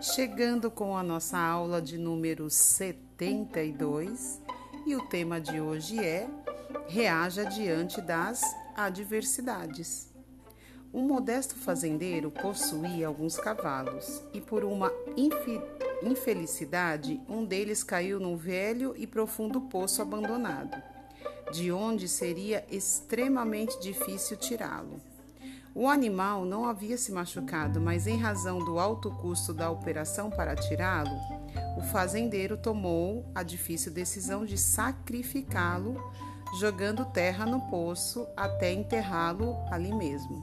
chegando com a nossa aula de número 72 e o tema de hoje é Reaja diante das adversidades. Um modesto fazendeiro possuía alguns cavalos e, por uma infelicidade, um deles caiu num velho e profundo poço abandonado, de onde seria extremamente difícil tirá-lo. O animal não havia se machucado, mas em razão do alto custo da operação para tirá-lo, o fazendeiro tomou a difícil decisão de sacrificá-lo, jogando terra no poço até enterrá-lo ali mesmo.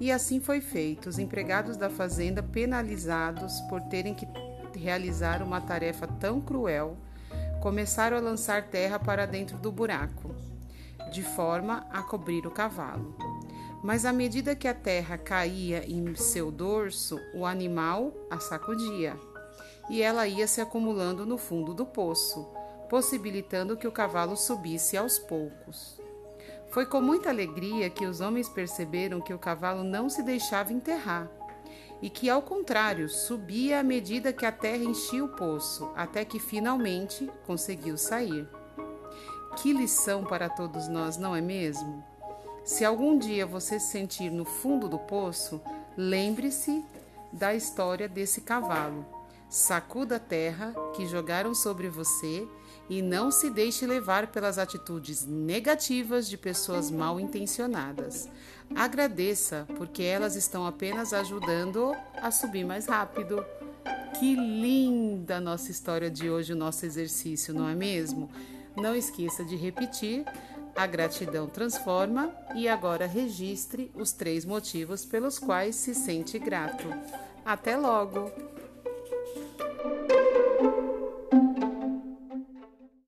E assim foi feito. Os empregados da fazenda, penalizados por terem que realizar uma tarefa tão cruel, começaram a lançar terra para dentro do buraco, de forma a cobrir o cavalo. Mas à medida que a terra caía em seu dorso, o animal a sacudia, e ela ia se acumulando no fundo do poço, possibilitando que o cavalo subisse aos poucos. Foi com muita alegria que os homens perceberam que o cavalo não se deixava enterrar e que, ao contrário, subia à medida que a terra enchia o poço, até que finalmente conseguiu sair. Que lição para todos nós, não é mesmo? Se algum dia você se sentir no fundo do poço, lembre-se da história desse cavalo. Sacuda a terra que jogaram sobre você e não se deixe levar pelas atitudes negativas de pessoas mal intencionadas. Agradeça, porque elas estão apenas ajudando a subir mais rápido. Que linda nossa história de hoje, o nosso exercício, não é mesmo? Não esqueça de repetir a gratidão transforma e agora registre os três motivos pelos quais se sente grato. Até logo!